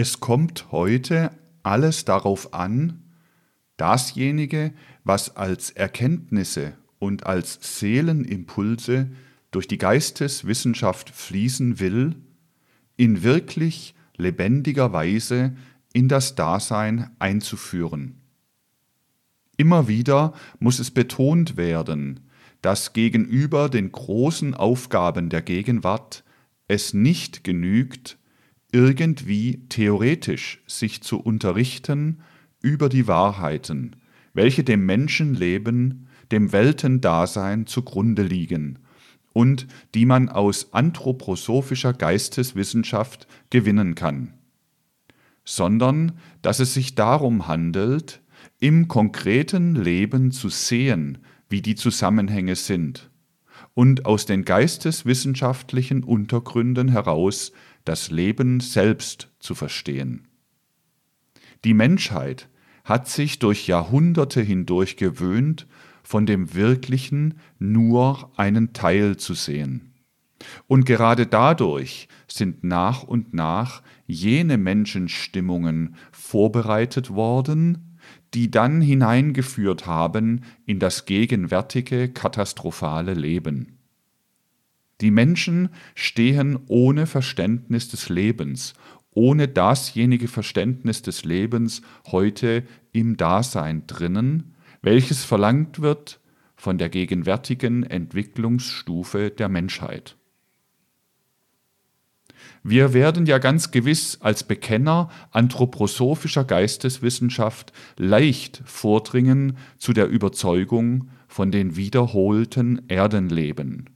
Es kommt heute alles darauf an, dasjenige, was als Erkenntnisse und als Seelenimpulse durch die Geisteswissenschaft fließen will, in wirklich lebendiger Weise in das Dasein einzuführen. Immer wieder muss es betont werden, dass gegenüber den großen Aufgaben der Gegenwart es nicht genügt, irgendwie theoretisch sich zu unterrichten über die Wahrheiten, welche dem Menschenleben, dem Weltendasein zugrunde liegen und die man aus anthroposophischer Geisteswissenschaft gewinnen kann, sondern dass es sich darum handelt, im konkreten Leben zu sehen, wie die Zusammenhänge sind und aus den geisteswissenschaftlichen Untergründen heraus das Leben selbst zu verstehen. Die Menschheit hat sich durch Jahrhunderte hindurch gewöhnt, von dem Wirklichen nur einen Teil zu sehen. Und gerade dadurch sind nach und nach jene Menschenstimmungen vorbereitet worden, die dann hineingeführt haben in das gegenwärtige katastrophale Leben. Die Menschen stehen ohne Verständnis des Lebens, ohne dasjenige Verständnis des Lebens heute im Dasein drinnen, welches verlangt wird von der gegenwärtigen Entwicklungsstufe der Menschheit. Wir werden ja ganz gewiss als Bekenner anthroposophischer Geisteswissenschaft leicht vordringen zu der Überzeugung von den wiederholten Erdenleben,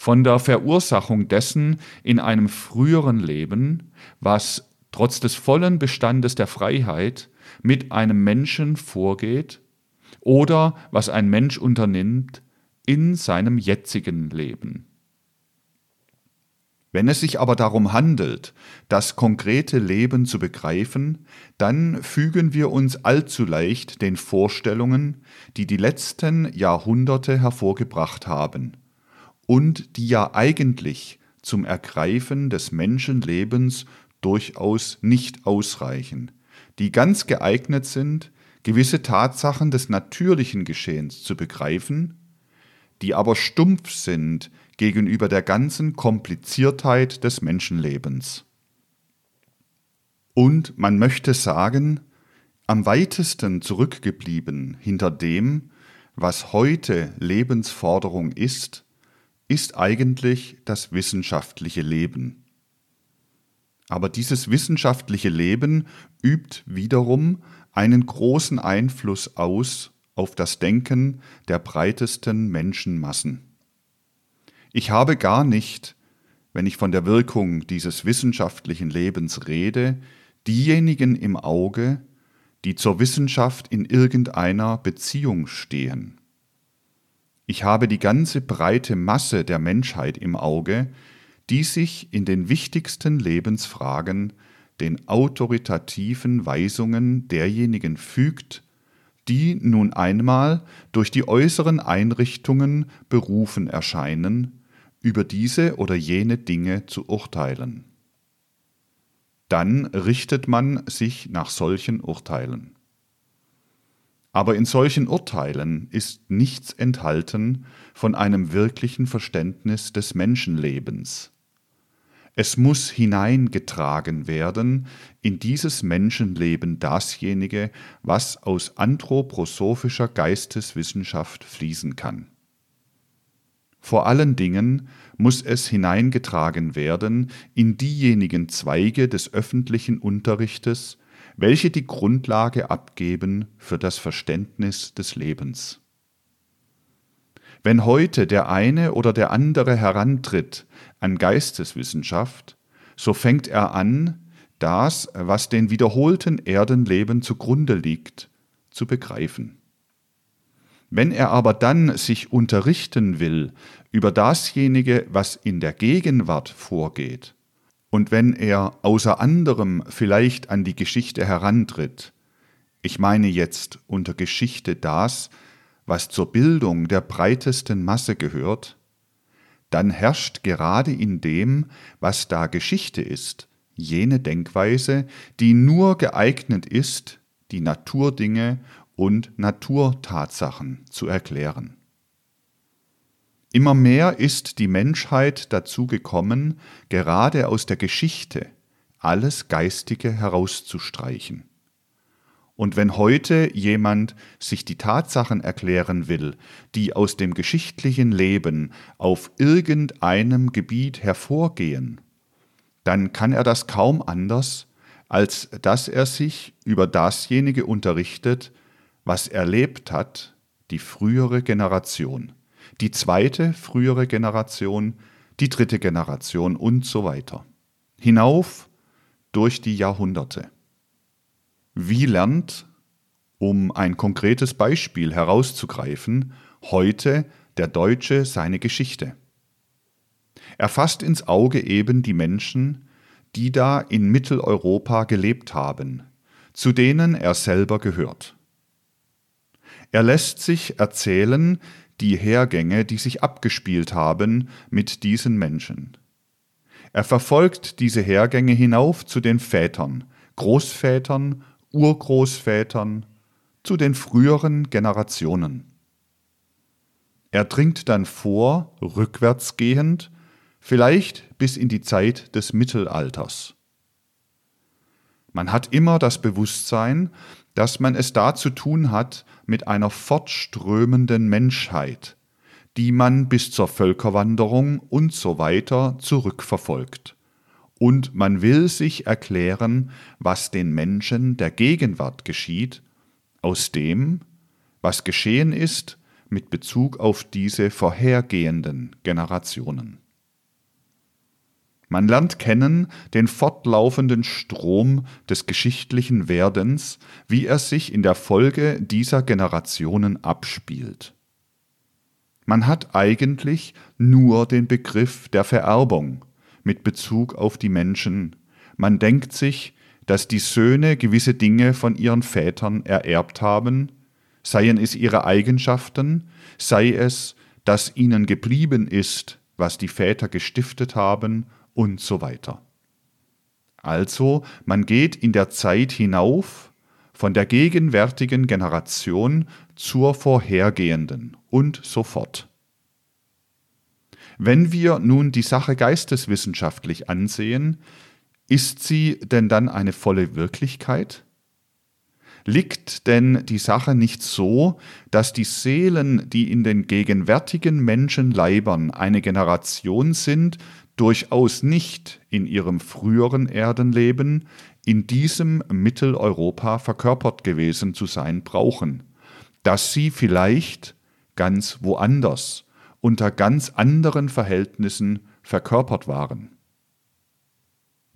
von der Verursachung dessen in einem früheren Leben, was trotz des vollen Bestandes der Freiheit mit einem Menschen vorgeht oder was ein Mensch unternimmt in seinem jetzigen Leben. Wenn es sich aber darum handelt, das konkrete Leben zu begreifen, dann fügen wir uns allzu leicht den Vorstellungen, die die letzten Jahrhunderte hervorgebracht haben und die ja eigentlich zum Ergreifen des Menschenlebens durchaus nicht ausreichen, die ganz geeignet sind, gewisse Tatsachen des natürlichen Geschehens zu begreifen, die aber stumpf sind gegenüber der ganzen Kompliziertheit des Menschenlebens. Und man möchte sagen, am weitesten zurückgeblieben hinter dem, was heute Lebensforderung ist, ist eigentlich das wissenschaftliche Leben. Aber dieses wissenschaftliche Leben übt wiederum einen großen Einfluss aus auf das Denken der breitesten Menschenmassen. Ich habe gar nicht, wenn ich von der Wirkung dieses wissenschaftlichen Lebens rede, diejenigen im Auge, die zur Wissenschaft in irgendeiner Beziehung stehen. Ich habe die ganze breite Masse der Menschheit im Auge, die sich in den wichtigsten Lebensfragen den autoritativen Weisungen derjenigen fügt, die nun einmal durch die äußeren Einrichtungen berufen erscheinen, über diese oder jene Dinge zu urteilen. Dann richtet man sich nach solchen Urteilen. Aber in solchen Urteilen ist nichts enthalten von einem wirklichen Verständnis des Menschenlebens. Es muss hineingetragen werden in dieses Menschenleben dasjenige, was aus anthroposophischer Geisteswissenschaft fließen kann. Vor allen Dingen muss es hineingetragen werden in diejenigen Zweige des öffentlichen Unterrichtes, welche die Grundlage abgeben für das Verständnis des Lebens. Wenn heute der eine oder der andere herantritt an Geisteswissenschaft, so fängt er an, das, was den wiederholten Erdenleben zugrunde liegt, zu begreifen. Wenn er aber dann sich unterrichten will über dasjenige, was in der Gegenwart vorgeht, und wenn er außer anderem vielleicht an die Geschichte herantritt, ich meine jetzt unter Geschichte das, was zur Bildung der breitesten Masse gehört, dann herrscht gerade in dem, was da Geschichte ist, jene Denkweise, die nur geeignet ist, die Naturdinge und Naturtatsachen zu erklären. Immer mehr ist die Menschheit dazu gekommen, gerade aus der Geschichte alles Geistige herauszustreichen. Und wenn heute jemand sich die Tatsachen erklären will, die aus dem geschichtlichen Leben auf irgendeinem Gebiet hervorgehen, dann kann er das kaum anders, als dass er sich über dasjenige unterrichtet, was erlebt hat die frühere Generation, die zweite frühere Generation, die dritte Generation und so weiter. Hinauf durch die Jahrhunderte. Wie lernt, um ein konkretes Beispiel herauszugreifen, heute der Deutsche seine Geschichte? Er fasst ins Auge eben die Menschen, die da in Mitteleuropa gelebt haben, zu denen er selber gehört. Er lässt sich erzählen die Hergänge, die sich abgespielt haben mit diesen Menschen. Er verfolgt diese Hergänge hinauf zu den Vätern, Großvätern, Urgroßvätern, zu den früheren Generationen. Er dringt dann vor, rückwärtsgehend, vielleicht bis in die Zeit des Mittelalters. Man hat immer das Bewusstsein, dass man es da zu tun hat mit einer fortströmenden Menschheit, die man bis zur Völkerwanderung und so weiter zurückverfolgt. Und man will sich erklären, was den Menschen der Gegenwart geschieht, aus dem, was geschehen ist mit Bezug auf diese vorhergehenden Generationen. Man lernt kennen den fortlaufenden Strom des geschichtlichen Werdens, wie er sich in der Folge dieser Generationen abspielt. Man hat eigentlich nur den Begriff der Vererbung mit Bezug auf die Menschen. Man denkt sich, dass die Söhne gewisse Dinge von ihren Vätern ererbt haben, seien es ihre Eigenschaften, sei es, dass ihnen geblieben ist, was die Väter gestiftet haben und so weiter. Also, man geht in der Zeit hinauf von der gegenwärtigen Generation zur vorhergehenden und so fort. Wenn wir nun die Sache geisteswissenschaftlich ansehen, ist sie denn dann eine volle Wirklichkeit? Liegt denn die Sache nicht so, dass die Seelen, die in den gegenwärtigen Menschenleibern eine Generation sind, durchaus nicht in ihrem früheren Erdenleben in diesem Mitteleuropa verkörpert gewesen zu sein brauchen, dass sie vielleicht ganz woanders, unter ganz anderen Verhältnissen verkörpert waren.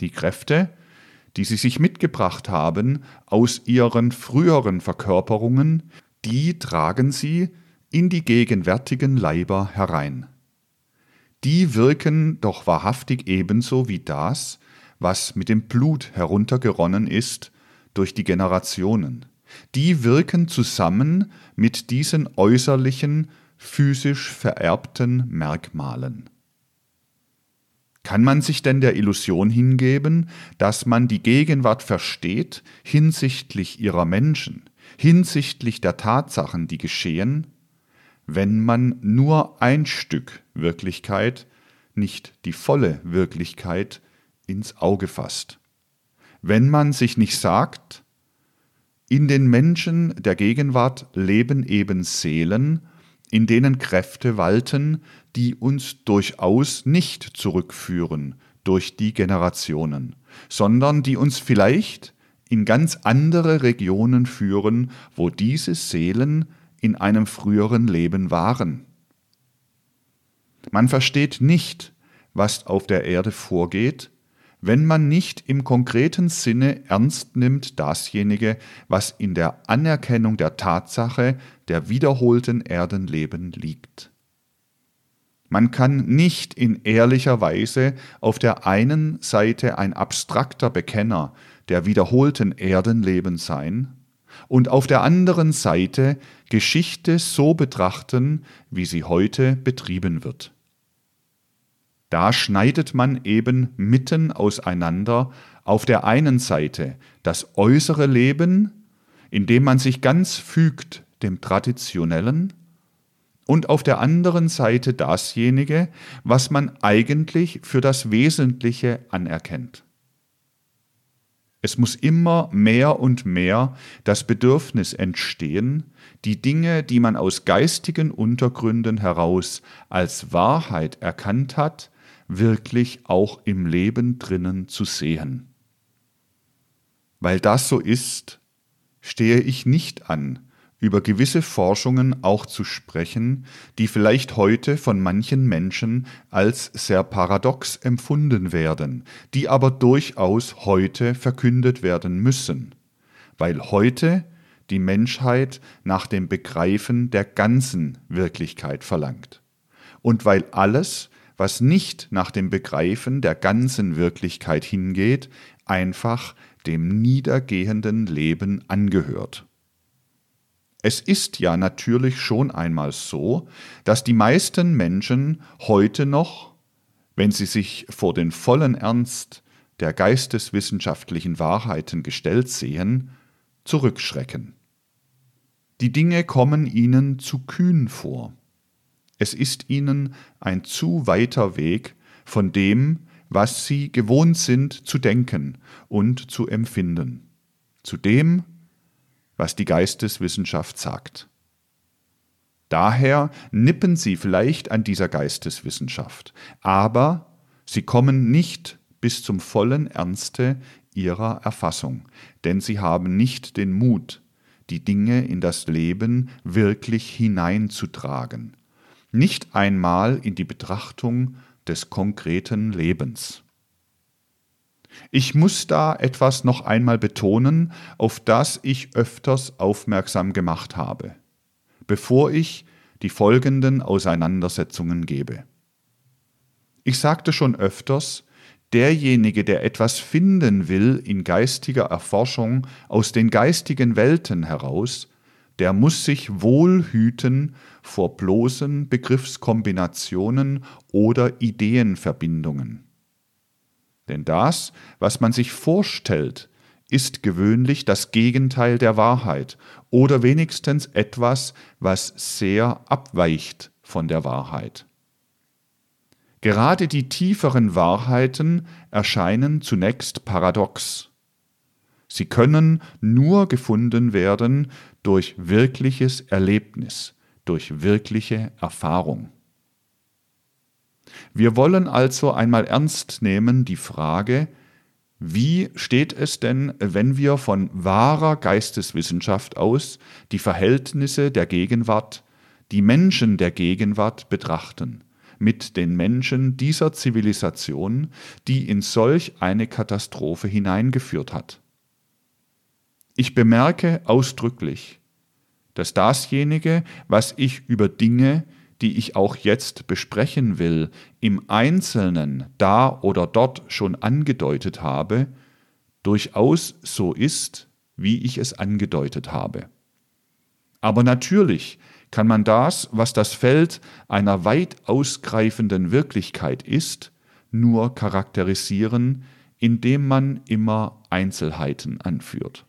Die Kräfte, die sie sich mitgebracht haben aus ihren früheren Verkörperungen, die tragen sie in die gegenwärtigen Leiber herein. Die wirken doch wahrhaftig ebenso wie das, was mit dem Blut heruntergeronnen ist durch die Generationen. Die wirken zusammen mit diesen äußerlichen, physisch vererbten Merkmalen. Kann man sich denn der Illusion hingeben, dass man die Gegenwart versteht hinsichtlich ihrer Menschen, hinsichtlich der Tatsachen, die geschehen, wenn man nur ein Stück Wirklichkeit, nicht die volle Wirklichkeit, ins Auge fasst? Wenn man sich nicht sagt, in den Menschen der Gegenwart leben eben Seelen, in denen Kräfte walten, die uns durchaus nicht zurückführen durch die Generationen, sondern die uns vielleicht in ganz andere Regionen führen, wo diese Seelen in einem früheren Leben waren. Man versteht nicht, was auf der Erde vorgeht, wenn man nicht im konkreten Sinne ernst nimmt dasjenige, was in der Anerkennung der Tatsache der wiederholten Erdenleben liegt. Man kann nicht in ehrlicher Weise auf der einen Seite ein abstrakter Bekenner der wiederholten Erdenleben sein und auf der anderen Seite Geschichte so betrachten, wie sie heute betrieben wird. Da schneidet man eben mitten auseinander Auf der einen Seite das äußere Leben, in dem man sich ganz fügt dem Traditionellen, und auf der anderen Seite dasjenige, was man eigentlich für das Wesentliche anerkennt. Es muss immer mehr und mehr das Bedürfnis entstehen, die Dinge, die man aus geistigen Untergründen heraus als Wahrheit erkannt hat, wirklich auch im Leben drinnen zu sehen. Weil das so ist, stehe ich nicht an, über gewisse Forschungen auch zu sprechen, die vielleicht heute von manchen Menschen als sehr paradox empfunden werden, die aber durchaus heute verkündet werden müssen, weil heute die Menschheit nach dem Begreifen der ganzen Wirklichkeit verlangt und weil alles, was nicht nach dem Begreifen der ganzen Wirklichkeit hingeht, einfach dem niedergehenden Leben angehört. Es ist ja natürlich schon einmal so, dass die meisten Menschen heute noch, wenn sie sich vor den vollen Ernst der geisteswissenschaftlichen Wahrheiten gestellt sehen, zurückschrecken. Die Dinge kommen ihnen zu kühn vor. Es ist ihnen ein zu weiter Weg von dem, was sie gewohnt sind zu denken und zu empfinden, zu dem, was die Geisteswissenschaft sagt. Daher nippen sie vielleicht an dieser Geisteswissenschaft, aber sie kommen nicht bis zum vollen Ernste ihrer Erfassung, denn sie haben nicht den Mut, die Dinge in das Leben wirklich hineinzutragen, nicht einmal in die Betrachtung des konkreten Lebens. Ich muss da etwas noch einmal betonen, auf das ich öfters aufmerksam gemacht habe, bevor ich die folgenden Auseinandersetzungen gebe. Ich sagte schon öfters, derjenige, der etwas finden will in geistiger Erforschung aus den geistigen Welten heraus, der muss sich wohl hüten vor bloßen Begriffskombinationen oder Ideenverbindungen. Denn das, was man sich vorstellt, ist gewöhnlich das Gegenteil der Wahrheit oder wenigstens etwas, was sehr abweicht von der Wahrheit. Gerade die tieferen Wahrheiten erscheinen zunächst paradox. Sie können nur gefunden werden durch wirkliches Erlebnis, durch wirkliche Erfahrung. Wir wollen also einmal ernst nehmen die Frage, wie steht es denn, wenn wir von wahrer Geisteswissenschaft aus die Verhältnisse der Gegenwart, die Menschen der Gegenwart betrachten, mit den Menschen dieser Zivilisation, die in solch eine Katastrophe hineingeführt hat? Ich bemerke ausdrücklich, dass dasjenige, was ich über Dinge, die ich auch jetzt besprechen will, im Einzelnen da oder dort schon angedeutet habe, durchaus so ist, wie ich es angedeutet habe. Aber natürlich kann man das, was das Feld einer weit ausgreifenden Wirklichkeit ist, nur charakterisieren, indem man immer Einzelheiten anführt.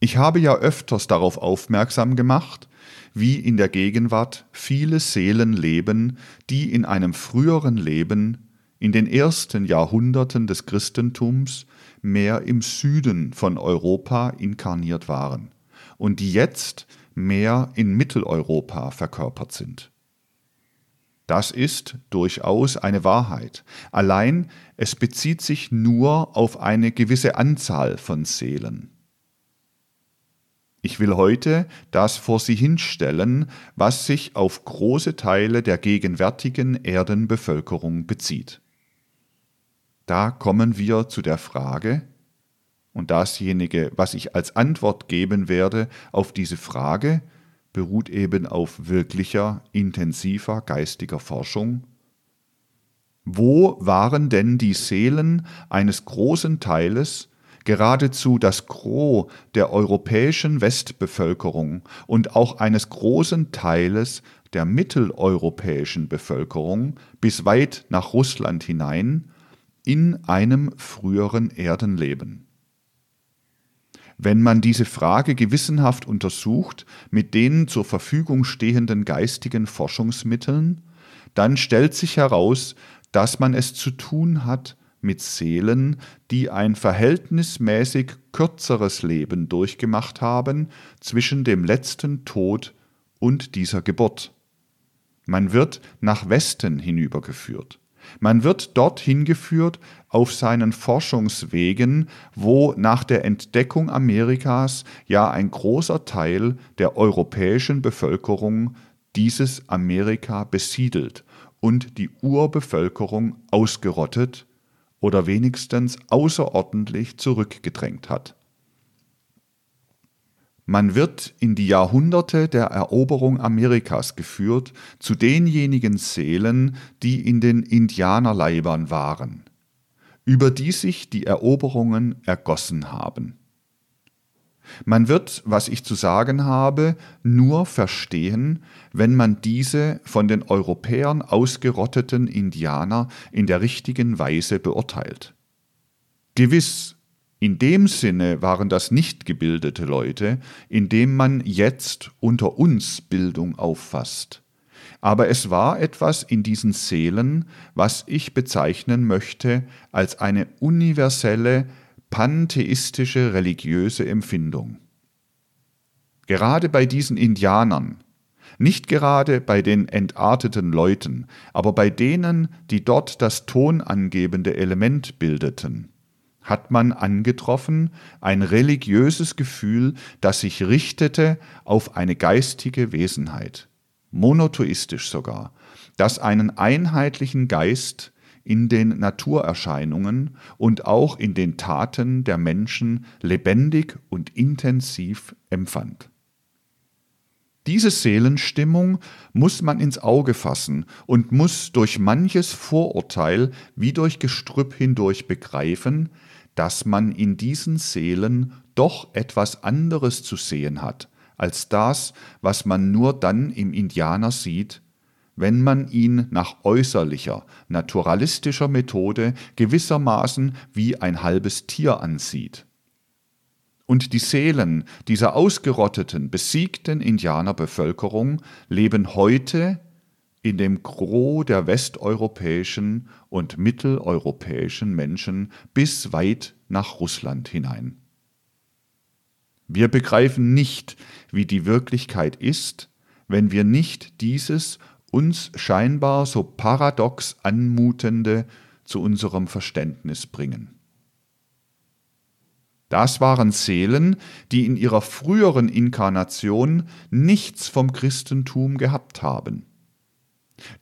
Ich habe ja öfters darauf aufmerksam gemacht, wie in der Gegenwart viele Seelen leben, die in einem früheren Leben, in den ersten Jahrhunderten des Christentums, mehr im Süden von Europa inkarniert waren und die jetzt mehr in Mitteleuropa verkörpert sind. Das ist durchaus eine Wahrheit. Allein es bezieht sich nur auf eine gewisse Anzahl von Seelen. Ich will heute das vor Sie hinstellen, was sich auf große Teile der gegenwärtigen Erdenbevölkerung bezieht. Da kommen wir zu der Frage, und dasjenige, was ich als Antwort geben werde auf diese Frage, beruht eben auf wirklicher, intensiver geistiger Forschung. Wo waren denn die Seelen eines großen Teiles geradezu das Gros der europäischen Westbevölkerung und auch eines großen Teiles der mitteleuropäischen Bevölkerung bis weit nach Russland hinein, in einem früheren Erdenleben? Wenn man diese Frage gewissenhaft untersucht mit den zur Verfügung stehenden geistigen Forschungsmitteln, dann stellt sich heraus, dass man es zu tun hat mit Seelen, die ein verhältnismäßig kürzeres Leben durchgemacht haben zwischen dem letzten Tod und dieser Geburt. Man wird nach Westen hinübergeführt. Man wird dorthin geführt auf seinen Forschungswegen, wo nach der Entdeckung Amerikas ja ein großer Teil der europäischen Bevölkerung dieses Amerika besiedelt und die Urbevölkerung ausgerottet oder wenigstens außerordentlich zurückgedrängt hat. Man wird in die Jahrhunderte der Eroberung Amerikas geführt zu denjenigen Seelen, die in den Indianerleibern waren, über die sich die Eroberungen ergossen haben. Man wird, was ich zu sagen habe, nur verstehen, wenn man diese von den Europäern ausgerotteten Indianer in der richtigen Weise beurteilt. Gewiss in dem Sinne waren das nicht gebildete Leute, in dem man jetzt unter uns Bildung auffasst. Aber es war etwas in diesen Seelen, was ich bezeichnen möchte als eine universelle, pantheistische religiöse Empfindung. Gerade bei diesen Indianern, nicht gerade bei den entarteten Leuten, aber bei denen, die dort das tonangebende Element bildeten, hat man angetroffen ein religiöses Gefühl, das sich richtete auf eine geistige Wesenheit, monotheistisch sogar, das einen einheitlichen Geist in den Naturerscheinungen und auch in den Taten der Menschen lebendig und intensiv empfand. Diese Seelenstimmung muss man ins Auge fassen und muss durch manches Vorurteil wie durch Gestrüpp hindurch begreifen, dass man in diesen Seelen doch etwas anderes zu sehen hat, als das, was man nur dann im Indianer sieht, wenn man ihn nach äußerlicher, naturalistischer Methode gewissermaßen wie ein halbes Tier ansieht. Und die Seelen dieser ausgerotteten, besiegten Indianerbevölkerung leben heute in dem Gros der westeuropäischen und mitteleuropäischen Menschen bis weit nach Russland hinein. Wir begreifen nicht, wie die Wirklichkeit ist, wenn wir nicht dieses uns scheinbar so paradox anmutende zu unserem Verständnis bringen. Das waren Seelen, die in ihrer früheren Inkarnation nichts vom Christentum gehabt haben.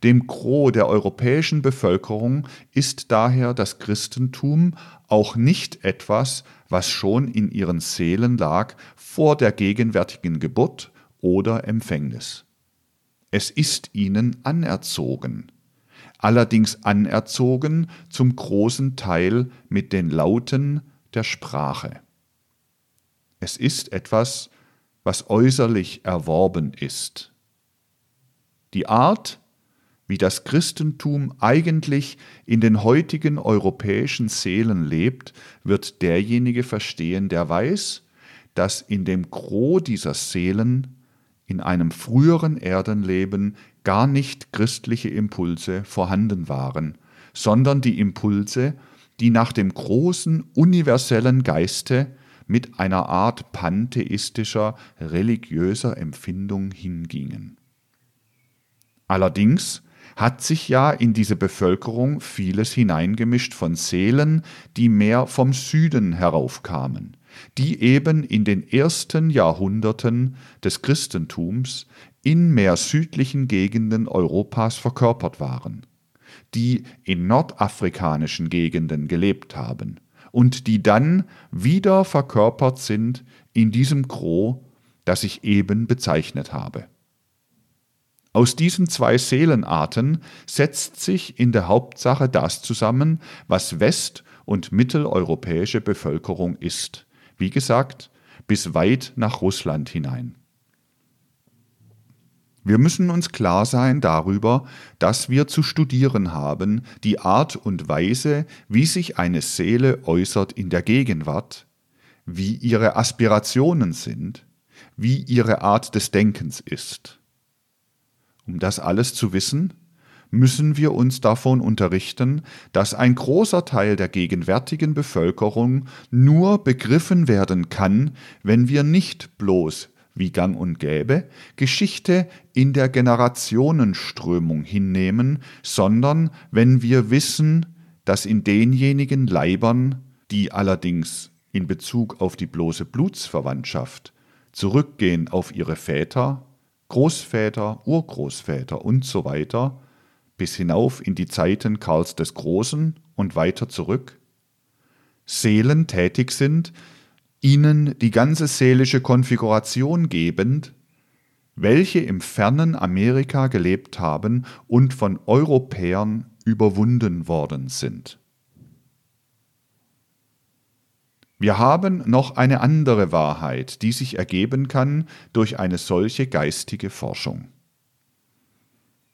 Dem Gros der europäischen Bevölkerung ist daher das Christentum auch nicht etwas, was schon in ihren Seelen lag vor der gegenwärtigen Geburt oder Empfängnis. Es ist ihnen anerzogen, allerdings anerzogen zum großen Teil mit den Lauten der Sprache. Es ist etwas, was äußerlich erworben ist. Die Art, wie das Christentum eigentlich in den heutigen europäischen Seelen lebt, wird derjenige verstehen, der weiß, dass in dem Gros dieser Seelen in einem früheren Erdenleben gar nicht christliche Impulse vorhanden waren, sondern die Impulse, die nach dem großen universellen Geiste mit einer Art pantheistischer religiöser Empfindung hingingen. Allerdings hat sich ja in diese Bevölkerung vieles hineingemischt von Seelen, die mehr vom Süden heraufkamen, die eben in den ersten Jahrhunderten des Christentums in mehr südlichen Gegenden Europas verkörpert waren, die in nordafrikanischen Gegenden gelebt haben und die dann wieder verkörpert sind in diesem Gros, das ich eben bezeichnet habe. Aus diesen zwei Seelenarten setzt sich in der Hauptsache das zusammen, was west- und mitteleuropäische Bevölkerung ist. Wie gesagt, bis weit nach Russland hinein. Wir müssen uns klar sein darüber, dass wir zu studieren haben die Art und Weise, wie sich eine Seele äußert in der Gegenwart, wie ihre Aspirationen sind, wie ihre Art des Denkens ist. Um das alles zu wissen, müssen wir uns davon unterrichten, dass ein großer Teil der gegenwärtigen Bevölkerung nur begriffen werden kann, wenn wir nicht bloß wie gang und gäbe, Geschichte in der Generationenströmung hinnehmen, sondern wenn wir wissen, dass in denjenigen Leibern, die allerdings in Bezug auf die bloße Blutsverwandtschaft zurückgehen auf ihre Väter, Großväter, Urgroßväter und so bis hinauf in die Zeiten Karls des Großen und weiter zurück, Seelen tätig sind, ihnen die ganze seelische Konfiguration gebend, welche im fernen Amerika gelebt haben und von Europäern überwunden worden sind. Wir haben noch eine andere Wahrheit, die sich ergeben kann durch eine solche geistige Forschung.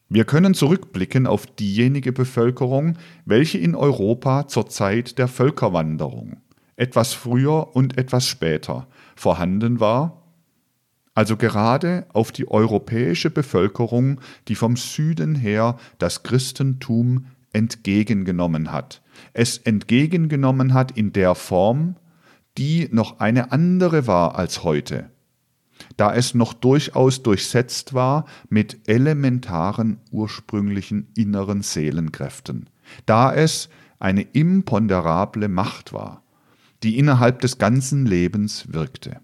Wir können zurückblicken auf diejenige Bevölkerung, welche in Europa zur Zeit der Völkerwanderung etwas früher und etwas später vorhanden war, also gerade auf die europäische Bevölkerung, die vom Süden her das Christentum entgegengenommen hat. Es entgegengenommen hat in der Form, die noch eine andere war als heute, da es noch durchaus durchsetzt war mit elementaren ursprünglichen inneren Seelenkräften, da es eine imponderable Macht war die innerhalb des ganzen Lebens wirkte.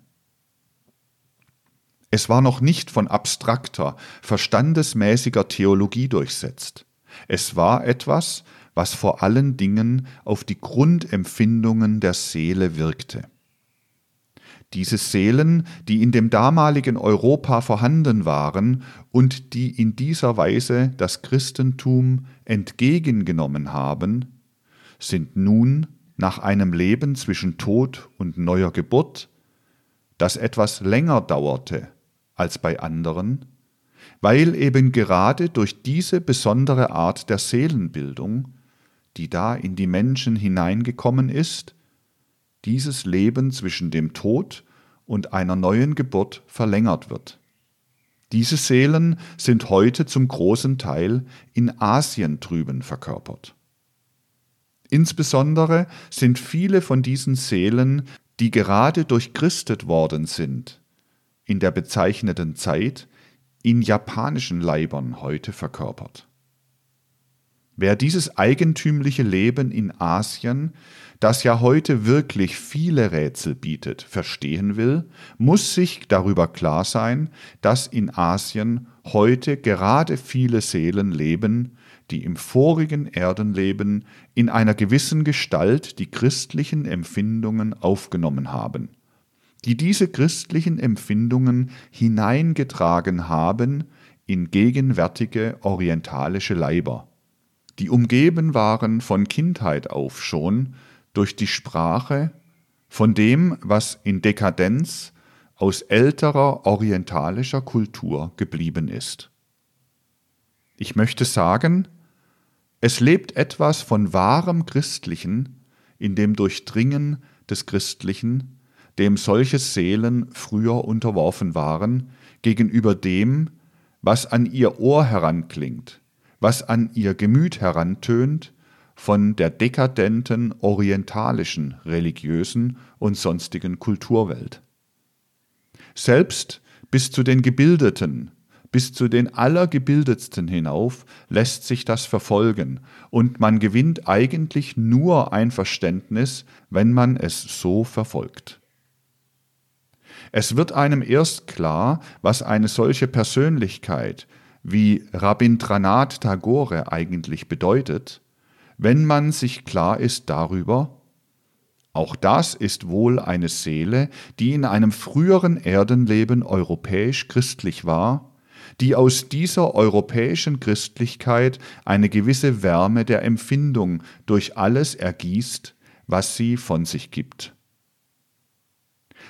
Es war noch nicht von abstrakter, verstandesmäßiger Theologie durchsetzt. Es war etwas, was vor allen Dingen auf die Grundempfindungen der Seele wirkte. Diese Seelen, die in dem damaligen Europa vorhanden waren und die in dieser Weise das Christentum entgegengenommen haben, sind nun nach einem Leben zwischen Tod und neuer Geburt, das etwas länger dauerte als bei anderen, weil eben gerade durch diese besondere Art der Seelenbildung, die da in die Menschen hineingekommen ist, dieses Leben zwischen dem Tod und einer neuen Geburt verlängert wird. Diese Seelen sind heute zum großen Teil in Asien drüben verkörpert. Insbesondere sind viele von diesen Seelen, die gerade durchchristet worden sind, in der bezeichneten Zeit in japanischen Leibern heute verkörpert. Wer dieses eigentümliche Leben in Asien, das ja heute wirklich viele Rätsel bietet, verstehen will, muss sich darüber klar sein, dass in Asien heute gerade viele Seelen leben, die im vorigen Erdenleben in einer gewissen Gestalt die christlichen Empfindungen aufgenommen haben, die diese christlichen Empfindungen hineingetragen haben in gegenwärtige orientalische Leiber, die umgeben waren von Kindheit auf schon durch die Sprache, von dem, was in Dekadenz aus älterer orientalischer Kultur geblieben ist. Ich möchte sagen, es lebt etwas von wahrem Christlichen in dem Durchdringen des Christlichen, dem solche Seelen früher unterworfen waren, gegenüber dem, was an ihr Ohr heranklingt, was an ihr Gemüt herantönt, von der dekadenten orientalischen religiösen und sonstigen Kulturwelt. Selbst bis zu den gebildeten, bis zu den Allergebildetsten hinauf lässt sich das verfolgen, und man gewinnt eigentlich nur ein Verständnis, wenn man es so verfolgt. Es wird einem erst klar, was eine solche Persönlichkeit wie Rabindranath Tagore eigentlich bedeutet, wenn man sich klar ist darüber, auch das ist wohl eine Seele, die in einem früheren Erdenleben europäisch christlich war die aus dieser europäischen Christlichkeit eine gewisse Wärme der Empfindung durch alles ergießt, was sie von sich gibt.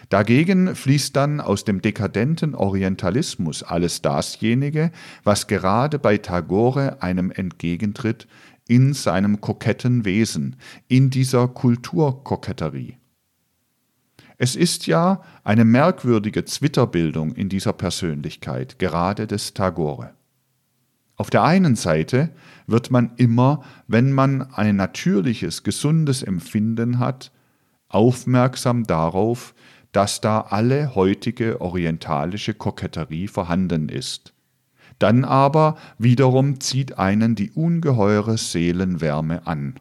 Dagegen fließt dann aus dem dekadenten Orientalismus alles dasjenige, was gerade bei Tagore einem entgegentritt in seinem koketten Wesen, in dieser Kulturkoketterie. Es ist ja eine merkwürdige Zwitterbildung in dieser Persönlichkeit, gerade des Tagore. Auf der einen Seite wird man immer, wenn man ein natürliches, gesundes Empfinden hat, aufmerksam darauf, dass da alle heutige orientalische Koketterie vorhanden ist. Dann aber wiederum zieht einen die ungeheure Seelenwärme an.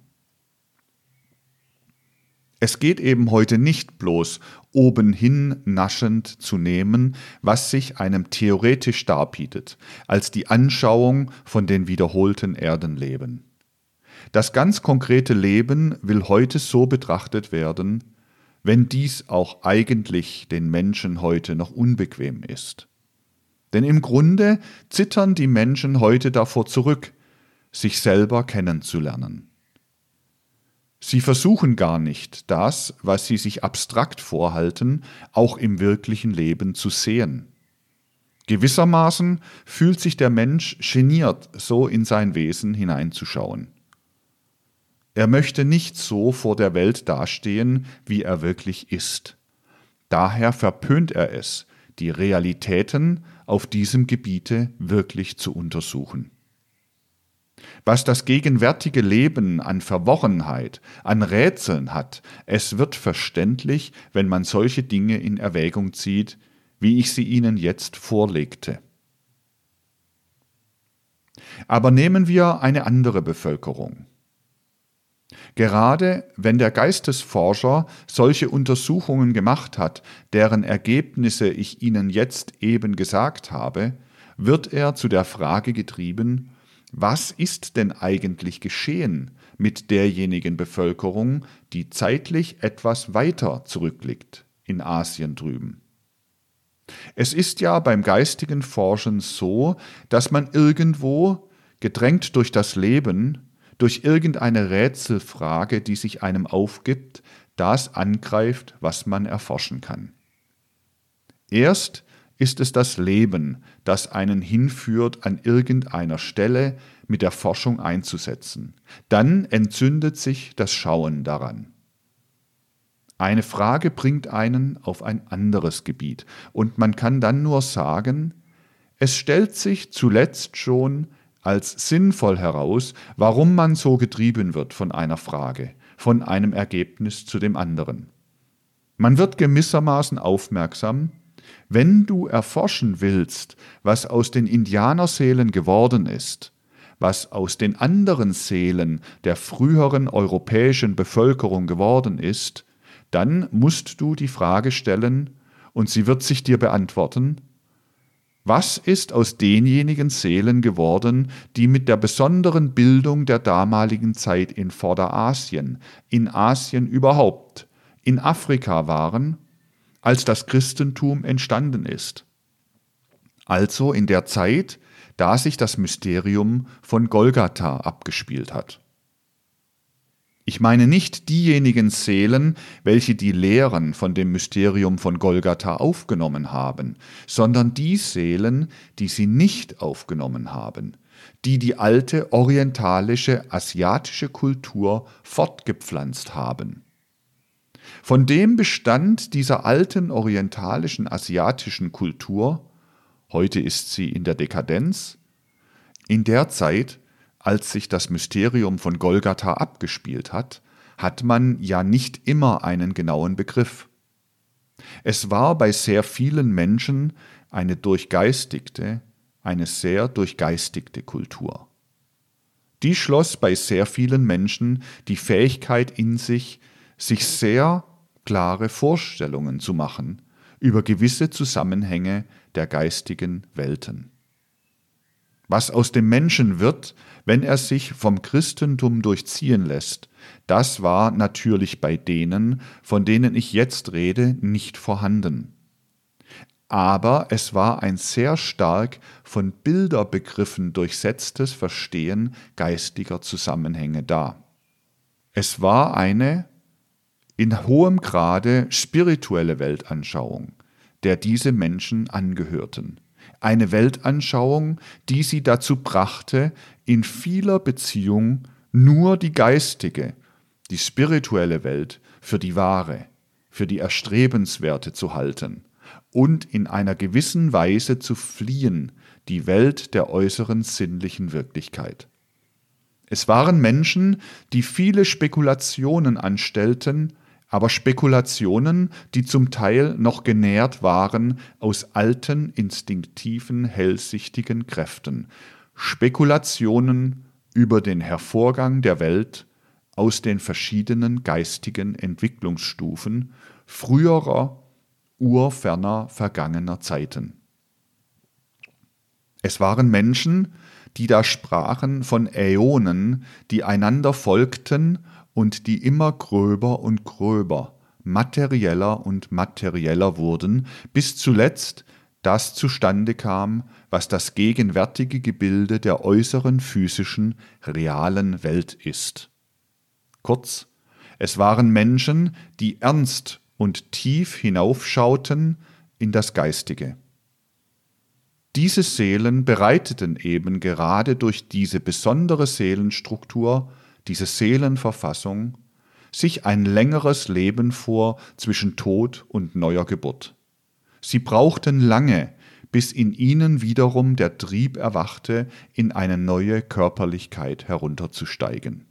Es geht eben heute nicht bloß obenhin naschend zu nehmen, was sich einem theoretisch darbietet, als die Anschauung von den wiederholten Erdenleben. Das ganz konkrete Leben will heute so betrachtet werden, wenn dies auch eigentlich den Menschen heute noch unbequem ist. Denn im Grunde zittern die Menschen heute davor zurück, sich selber kennenzulernen. Sie versuchen gar nicht, das, was sie sich abstrakt vorhalten, auch im wirklichen Leben zu sehen. Gewissermaßen fühlt sich der Mensch geniert, so in sein Wesen hineinzuschauen. Er möchte nicht so vor der Welt dastehen, wie er wirklich ist. Daher verpönt er es, die Realitäten auf diesem Gebiete wirklich zu untersuchen. Was das gegenwärtige Leben an Verworrenheit, an Rätseln hat, es wird verständlich, wenn man solche Dinge in Erwägung zieht, wie ich sie Ihnen jetzt vorlegte. Aber nehmen wir eine andere Bevölkerung. Gerade wenn der Geistesforscher solche Untersuchungen gemacht hat, deren Ergebnisse ich Ihnen jetzt eben gesagt habe, wird er zu der Frage getrieben, was ist denn eigentlich geschehen mit derjenigen Bevölkerung, die zeitlich etwas weiter zurückliegt, in Asien drüben? Es ist ja beim geistigen Forschen so, dass man irgendwo, gedrängt durch das Leben, durch irgendeine Rätselfrage, die sich einem aufgibt, das angreift, was man erforschen kann. Erst ist es das Leben, das einen hinführt, an irgendeiner Stelle mit der Forschung einzusetzen. Dann entzündet sich das Schauen daran. Eine Frage bringt einen auf ein anderes Gebiet, und man kann dann nur sagen, es stellt sich zuletzt schon als sinnvoll heraus, warum man so getrieben wird von einer Frage, von einem Ergebnis zu dem anderen. Man wird gewissermaßen aufmerksam, wenn du erforschen willst, was aus den Indianerseelen geworden ist, was aus den anderen Seelen der früheren europäischen Bevölkerung geworden ist, dann musst du die Frage stellen, und sie wird sich dir beantworten, was ist aus denjenigen Seelen geworden, die mit der besonderen Bildung der damaligen Zeit in Vorderasien, in Asien überhaupt, in Afrika waren, als das Christentum entstanden ist? Also in der Zeit, da sich das Mysterium von Golgatha abgespielt hat. Ich meine nicht diejenigen Seelen, welche die Lehren von dem Mysterium von Golgatha aufgenommen haben, sondern die Seelen, die sie nicht aufgenommen haben, die die alte orientalische, asiatische Kultur fortgepflanzt haben. Von dem Bestand dieser alten orientalischen, asiatischen Kultur, heute ist sie in der Dekadenz, in der Zeit als sich das Mysterium von Golgatha abgespielt hat, hat man ja nicht immer einen genauen Begriff. Es war bei sehr vielen Menschen eine durchgeistigte, eine sehr durchgeistigte Kultur. Die schloss bei sehr vielen Menschen die Fähigkeit in sich, sich sehr klare Vorstellungen zu machen über gewisse Zusammenhänge der geistigen Welten. Was aus dem Menschen wird, wenn er sich vom Christentum durchziehen lässt, das war natürlich bei denen, von denen ich jetzt rede, nicht vorhanden. Aber es war ein sehr stark von Bilderbegriffen durchsetztes Verstehen geistiger Zusammenhänge da. Es war eine, in hohem Grade spirituelle Weltanschauung, der diese Menschen angehörten. Eine Weltanschauung, die sie dazu brachte, in vieler Beziehung nur die geistige, die spirituelle Welt für die wahre, für die erstrebenswerte zu halten und in einer gewissen Weise zu fliehen, die Welt der äußeren sinnlichen Wirklichkeit. Es waren Menschen, die viele Spekulationen anstellten, aber Spekulationen, die zum Teil noch genährt waren aus alten, instinktiven, hellsichtigen Kräften, Spekulationen über den Hervorgang der Welt aus den verschiedenen geistigen Entwicklungsstufen früherer, urferner, vergangener Zeiten. Es waren Menschen, die da sprachen von Äonen, die einander folgten und die immer gröber und gröber, materieller und materieller wurden, bis zuletzt das zustande kam, was das gegenwärtige Gebilde der äußeren physischen, realen Welt ist. Kurz, es waren Menschen, die ernst und tief hinaufschauten in das Geistige. Diese Seelen bereiteten eben gerade durch diese besondere Seelenstruktur, diese Seelenverfassung, sich ein längeres Leben vor zwischen Tod und neuer Geburt. Sie brauchten lange, bis in ihnen wiederum der Trieb erwachte, in eine neue Körperlichkeit herunterzusteigen.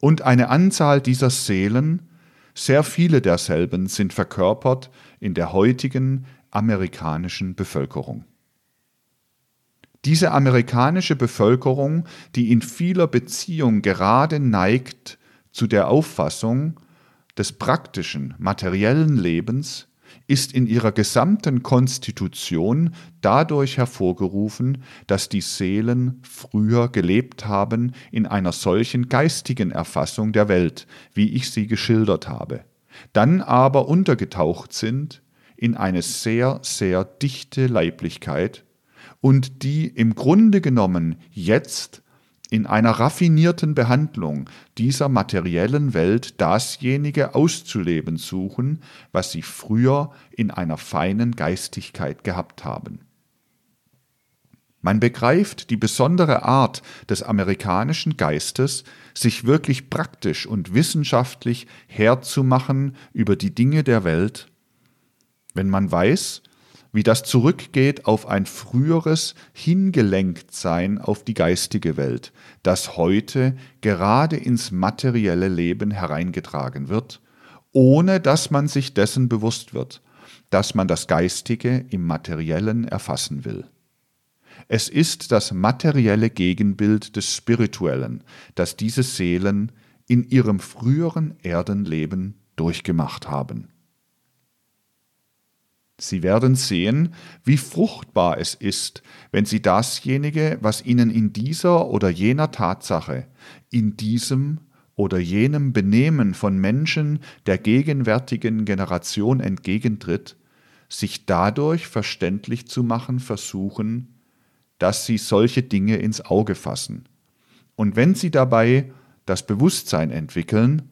Und eine Anzahl dieser Seelen, sehr viele derselben sind verkörpert in der heutigen amerikanischen Bevölkerung. Diese amerikanische Bevölkerung, die in vieler Beziehung gerade neigt zu der Auffassung des praktischen, materiellen Lebens, ist in ihrer gesamten Konstitution dadurch hervorgerufen, dass die Seelen früher gelebt haben in einer solchen geistigen Erfassung der Welt, wie ich sie geschildert habe, dann aber untergetaucht sind in eine sehr, sehr dichte Leiblichkeit und die im Grunde genommen jetzt in einer raffinierten Behandlung dieser materiellen Welt dasjenige auszuleben suchen, was sie früher in einer feinen Geistigkeit gehabt haben. Man begreift die besondere Art des amerikanischen Geistes, sich wirklich praktisch und wissenschaftlich herzumachen über die Dinge der Welt, wenn man weiß, wie das zurückgeht auf ein früheres Hingelenktsein auf die geistige Welt, das heute gerade ins materielle Leben hereingetragen wird, ohne dass man sich dessen bewusst wird, dass man das Geistige im Materiellen erfassen will. Es ist das materielle Gegenbild des Spirituellen, das diese Seelen in ihrem früheren Erdenleben durchgemacht haben. Sie werden sehen, wie fruchtbar es ist, wenn Sie dasjenige, was Ihnen in dieser oder jener Tatsache, in diesem oder jenem Benehmen von Menschen der gegenwärtigen Generation entgegentritt, sich dadurch verständlich zu machen versuchen, dass Sie solche Dinge ins Auge fassen. Und wenn Sie dabei das Bewusstsein entwickeln,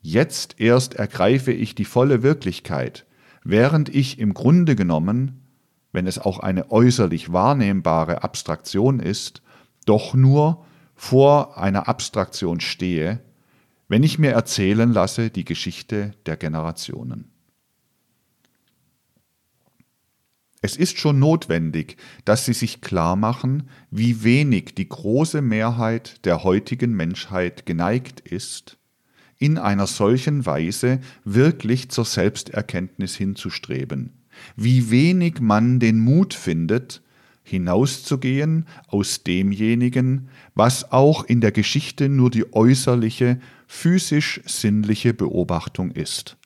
jetzt erst ergreife ich die volle Wirklichkeit, während ich im Grunde genommen, wenn es auch eine äußerlich wahrnehmbare Abstraktion ist, doch nur vor einer Abstraktion stehe, wenn ich mir erzählen lasse die Geschichte der Generationen. Es ist schon notwendig, dass Sie sich klar machen, wie wenig die große Mehrheit der heutigen Menschheit geneigt ist, in einer solchen Weise wirklich zur Selbsterkenntnis hinzustreben, wie wenig man den Mut findet, hinauszugehen aus demjenigen, was auch in der Geschichte nur die äußerliche, physisch-sinnliche Beobachtung ist.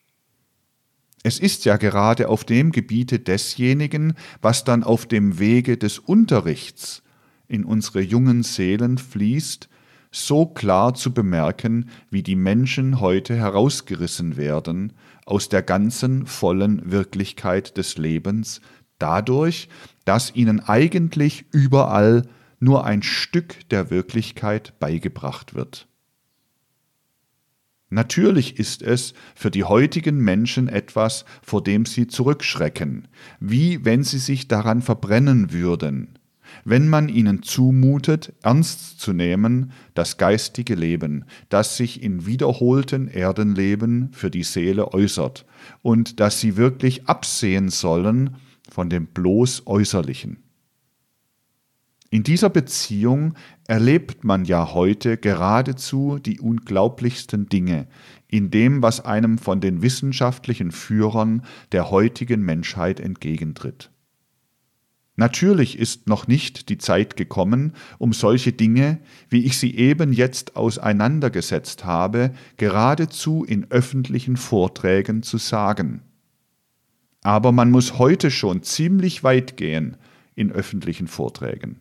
Es ist ja gerade auf dem Gebiete desjenigen, was dann auf dem Wege des Unterrichts in unsere jungen Seelen fließt, so klar zu bemerken, wie die Menschen heute herausgerissen werden aus der ganzen vollen Wirklichkeit des Lebens, dadurch, dass ihnen eigentlich überall nur ein Stück der Wirklichkeit beigebracht wird. Natürlich ist es für die heutigen Menschen etwas, vor dem sie zurückschrecken, wie wenn sie sich daran verbrennen würden, wenn man ihnen zumutet, ernst zu nehmen das geistige Leben, das sich in wiederholten Erdenleben für die Seele äußert, und dass sie wirklich absehen sollen von dem bloß Äußerlichen. In dieser Beziehung erlebt man ja heute geradezu die unglaublichsten Dinge in dem, was einem von den wissenschaftlichen Führern der heutigen Menschheit entgegentritt. Natürlich ist noch nicht die Zeit gekommen, um solche Dinge, wie ich sie eben jetzt auseinandergesetzt habe, geradezu in öffentlichen Vorträgen zu sagen. Aber man muss heute schon ziemlich weit gehen in öffentlichen Vorträgen.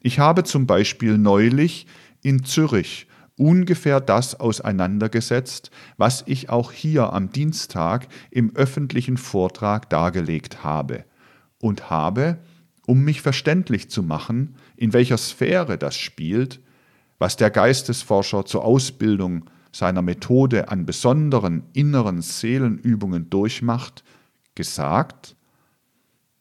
Ich habe zum Beispiel neulich in Zürich ungefähr das auseinandergesetzt, was ich auch hier am Dienstag im öffentlichen Vortrag dargelegt habe und habe, um mich verständlich zu machen, in welcher Sphäre das spielt, was der Geistesforscher zur Ausbildung seiner Methode an besonderen inneren Seelenübungen durchmacht, gesagt,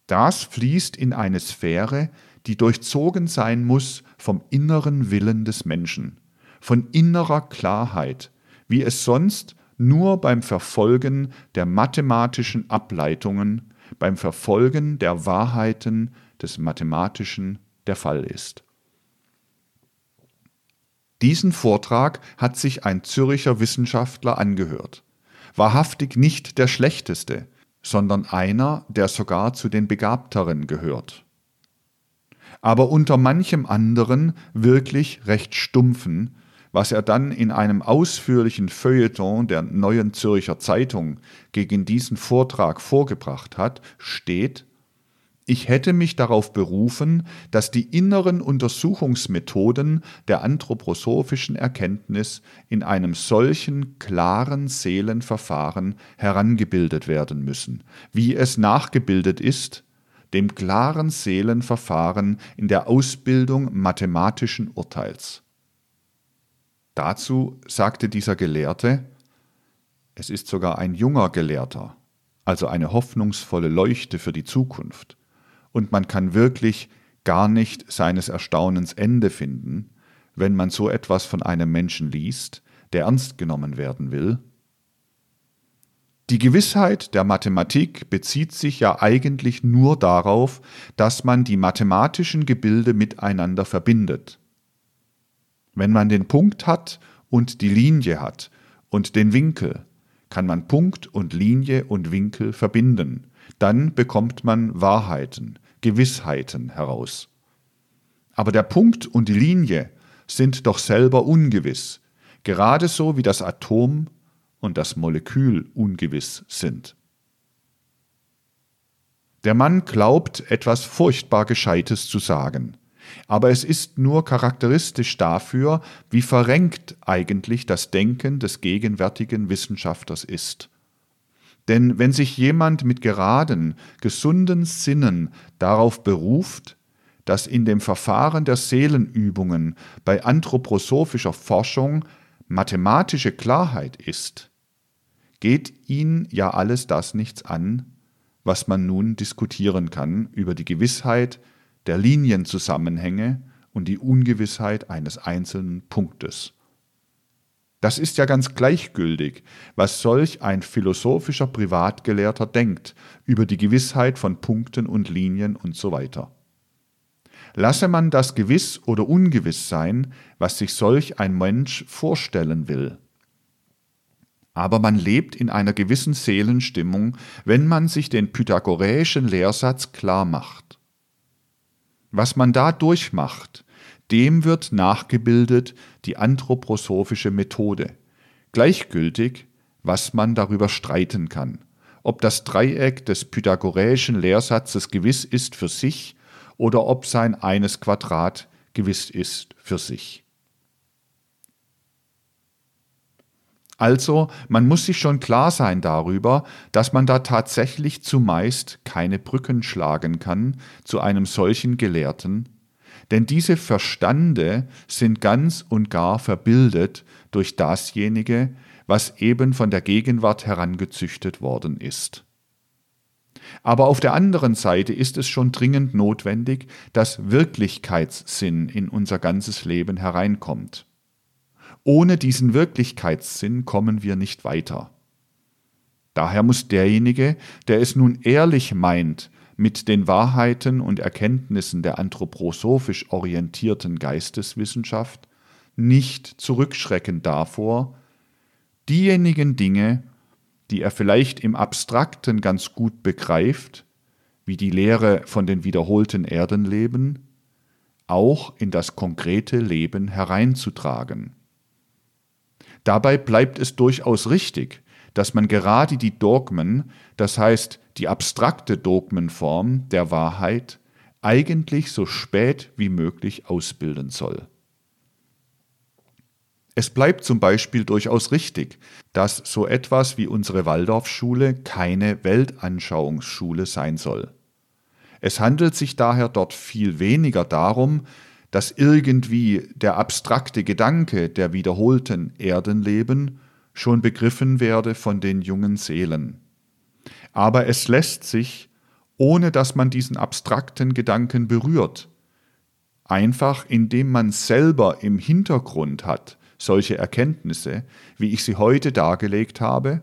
das fließt in eine Sphäre, die durchzogen sein muss vom inneren Willen des Menschen, von innerer Klarheit, wie es sonst nur beim Verfolgen der mathematischen Ableitungen, beim Verfolgen der Wahrheiten des Mathematischen der Fall ist. Diesen Vortrag hat sich ein Züricher Wissenschaftler angehört. Wahrhaftig nicht der schlechteste, sondern einer, der sogar zu den Begabteren gehört aber unter manchem anderen wirklich recht stumpfen, was er dann in einem ausführlichen Feuilleton der Neuen Zürcher Zeitung gegen diesen Vortrag vorgebracht hat, steht, ich hätte mich darauf berufen, dass die inneren Untersuchungsmethoden der anthroposophischen Erkenntnis in einem solchen klaren Seelenverfahren herangebildet werden müssen, wie es nachgebildet ist dem klaren Seelenverfahren in der Ausbildung mathematischen Urteils. Dazu sagte dieser Gelehrte, es ist sogar ein junger Gelehrter, also eine hoffnungsvolle Leuchte für die Zukunft, und man kann wirklich gar nicht seines Erstaunens Ende finden, wenn man so etwas von einem Menschen liest, der ernst genommen werden will, die Gewissheit der Mathematik bezieht sich ja eigentlich nur darauf, dass man die mathematischen Gebilde miteinander verbindet. Wenn man den Punkt hat und die Linie hat und den Winkel, kann man Punkt und Linie und Winkel verbinden. Dann bekommt man Wahrheiten, Gewissheiten heraus. Aber der Punkt und die Linie sind doch selber ungewiss, gerade so wie das Atom und das Molekül ungewiss sind. Der Mann glaubt, etwas furchtbar Gescheites zu sagen, aber es ist nur charakteristisch dafür, wie verrenkt eigentlich das Denken des gegenwärtigen Wissenschaftlers ist. Denn wenn sich jemand mit geraden, gesunden Sinnen darauf beruft, dass in dem Verfahren der Seelenübungen bei anthroposophischer Forschung mathematische Klarheit ist, geht ihn ja alles das nichts an, was man nun diskutieren kann über die Gewissheit der Linienzusammenhänge und die Ungewissheit eines einzelnen Punktes. Das ist ja ganz gleichgültig, was solch ein philosophischer Privatgelehrter denkt über die Gewissheit von Punkten und Linien und so weiter. Lasse man das gewiss oder ungewiss sein, was sich solch ein Mensch vorstellen will aber man lebt in einer gewissen Seelenstimmung, wenn man sich den pythagoräischen Lehrsatz klar macht. Was man da durchmacht, dem wird nachgebildet die anthroposophische Methode, gleichgültig, was man darüber streiten kann, ob das Dreieck des pythagoräischen Lehrsatzes gewiss ist für sich oder ob sein eines Quadrat gewiss ist für sich. Also, man muss sich schon klar sein darüber, dass man da tatsächlich zumeist keine Brücken schlagen kann zu einem solchen Gelehrten, Denn diese Verstande sind ganz und gar verbildet durch dasjenige, was eben von der Gegenwart herangezüchtet worden ist. Aber auf der anderen Seite ist es schon dringend notwendig, dass Wirklichkeitssinn in unser ganzes Leben hereinkommt. Ohne diesen Wirklichkeitssinn kommen wir nicht weiter. Daher muss derjenige, der es nun ehrlich meint, mit den Wahrheiten und Erkenntnissen der anthroposophisch orientierten Geisteswissenschaft, nicht zurückschrecken davor, diejenigen Dinge, die er vielleicht im Abstrakten ganz gut begreift, wie die Lehre von den wiederholten Erdenleben, auch in das konkrete Leben hereinzutragen. Dabei bleibt es durchaus richtig, dass man gerade die Dogmen, das heißt die abstrakte Dogmenform der Wahrheit, eigentlich so spät wie möglich ausbilden soll. Es bleibt zum Beispiel durchaus richtig, dass so etwas wie unsere Waldorfschule keine Weltanschauungsschule sein soll. Es handelt sich daher dort viel weniger darum, dass irgendwie der abstrakte Gedanke der wiederholten Erdenleben schon begriffen werde von den jungen Seelen. Aber es lässt sich, ohne dass man diesen abstrakten Gedanken berührt, einfach indem man selber im Hintergrund hat, solche Erkenntnisse, wie ich sie heute dargelegt habe,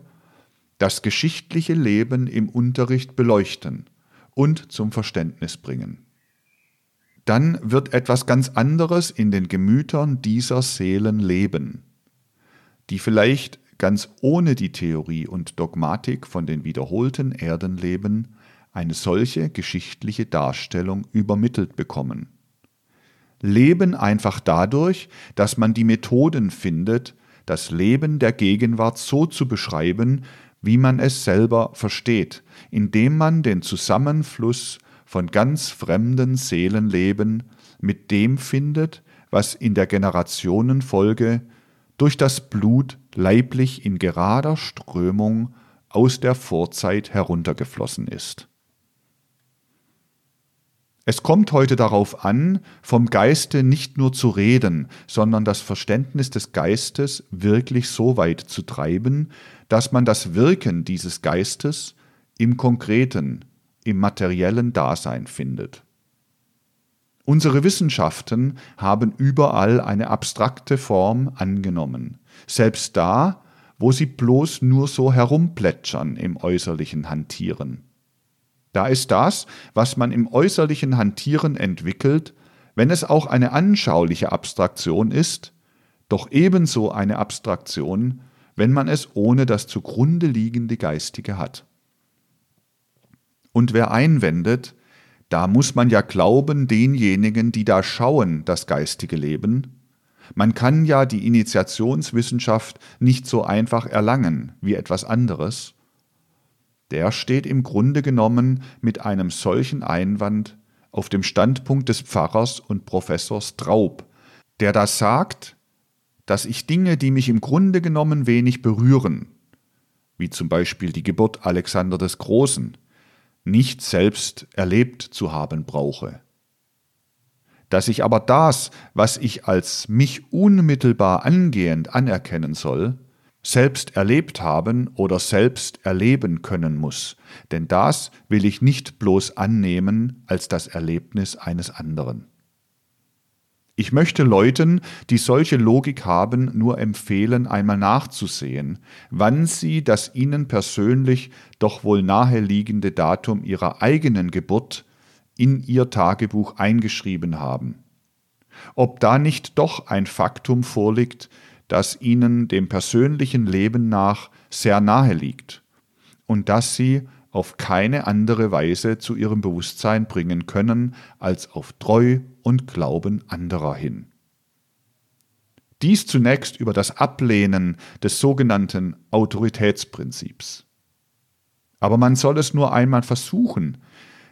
das geschichtliche Leben im Unterricht beleuchten und zum Verständnis bringen. Dann wird etwas ganz anderes in den Gemütern dieser Seelen leben, die vielleicht ganz ohne die Theorie und Dogmatik von den wiederholten Erdenleben eine solche geschichtliche Darstellung übermittelt bekommen. Leben einfach dadurch, dass man die Methoden findet, das Leben der Gegenwart so zu beschreiben, wie man es selber versteht, indem man den Zusammenfluss von ganz fremden Seelenleben mit dem findet, was in der Generationenfolge durch das Blut leiblich in gerader Strömung aus der Vorzeit heruntergeflossen ist. Es kommt heute darauf an, vom Geiste nicht nur zu reden, sondern das Verständnis des Geistes wirklich so weit zu treiben, dass man das Wirken dieses Geistes im konkreten, im materiellen Dasein findet. Unsere Wissenschaften haben überall eine abstrakte Form angenommen, selbst da, wo sie bloß nur so herumplätschern im äußerlichen Hantieren. Da ist das, was man im äußerlichen Hantieren entwickelt, wenn es auch eine anschauliche Abstraktion ist, doch ebenso eine Abstraktion, wenn man es ohne das zugrunde liegende Geistige hat. Und wer einwendet, da muss man ja glauben denjenigen, die da schauen, das geistige Leben, man kann ja die Initiationswissenschaft nicht so einfach erlangen wie etwas anderes, der steht im Grunde genommen mit einem solchen Einwand auf dem Standpunkt des Pfarrers und Professors Traub, der da sagt, dass ich Dinge, die mich im Grunde genommen wenig berühren, wie zum Beispiel die Geburt Alexander des Großen, nicht selbst erlebt zu haben brauche. Dass ich aber das, was ich als mich unmittelbar angehend anerkennen soll, selbst erlebt haben oder selbst erleben können muss, denn das will ich nicht bloß annehmen als das Erlebnis eines anderen. Ich möchte Leuten, die solche Logik haben, nur empfehlen, einmal nachzusehen, wann sie das ihnen persönlich doch wohl naheliegende Datum ihrer eigenen Geburt in ihr Tagebuch eingeschrieben haben. Ob da nicht doch ein Faktum vorliegt, das ihnen dem persönlichen Leben nach sehr nahe liegt und das sie auf keine andere Weise zu ihrem Bewusstsein bringen können als auf Treu und Glauben anderer hin. Dies zunächst über das Ablehnen des sogenannten Autoritätsprinzips. Aber man soll es nur einmal versuchen,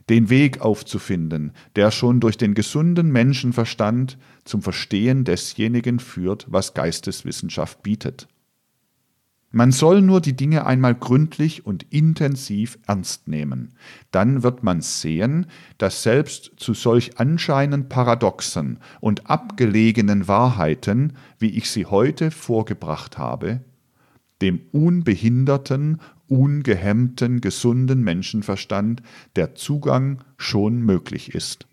den Weg aufzufinden, der schon durch den gesunden Menschenverstand zum Verstehen desjenigen führt, was Geisteswissenschaft bietet. Man soll nur die Dinge einmal gründlich und intensiv ernst nehmen. Dann wird man sehen, dass selbst zu solch anscheinend paradoxen und abgelegenen Wahrheiten, wie ich sie heute vorgebracht habe, dem unbehinderten, ungehemmten, gesunden Menschenverstand der Zugang schon möglich ist.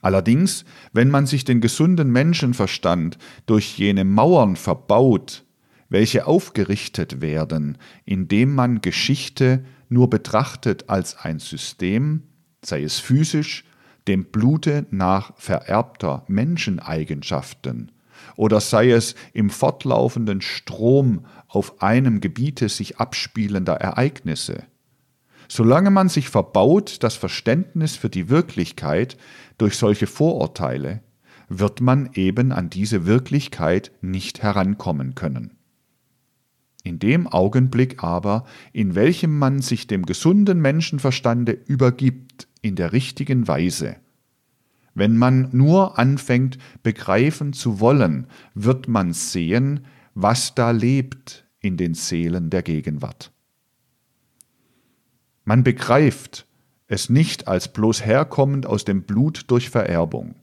Allerdings, wenn man sich den gesunden Menschenverstand durch jene Mauern verbaut, welche aufgerichtet werden, indem man Geschichte nur betrachtet als ein System, sei es physisch, dem Blute nach vererbter Menscheneigenschaften, oder sei es im fortlaufenden Strom auf einem Gebiete sich abspielender Ereignisse. Solange man sich verbaut das Verständnis für die Wirklichkeit durch solche Vorurteile, wird man eben an diese Wirklichkeit nicht herankommen können. In dem Augenblick aber, in welchem man sich dem gesunden Menschenverstande übergibt in der richtigen Weise, wenn man nur anfängt begreifen zu wollen, wird man sehen, was da lebt in den Seelen der Gegenwart. Man begreift es nicht als bloß herkommend aus dem Blut durch Vererbung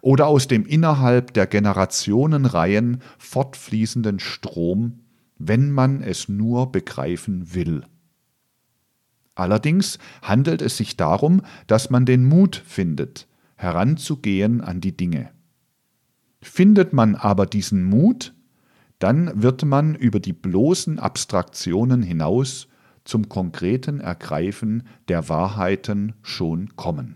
oder aus dem innerhalb der Generationenreihen fortfließenden Strom wenn man es nur begreifen will. Allerdings handelt es sich darum, dass man den Mut findet, heranzugehen an die Dinge. Findet man aber diesen Mut, dann wird man über die bloßen Abstraktionen hinaus zum konkreten Ergreifen der Wahrheiten schon kommen.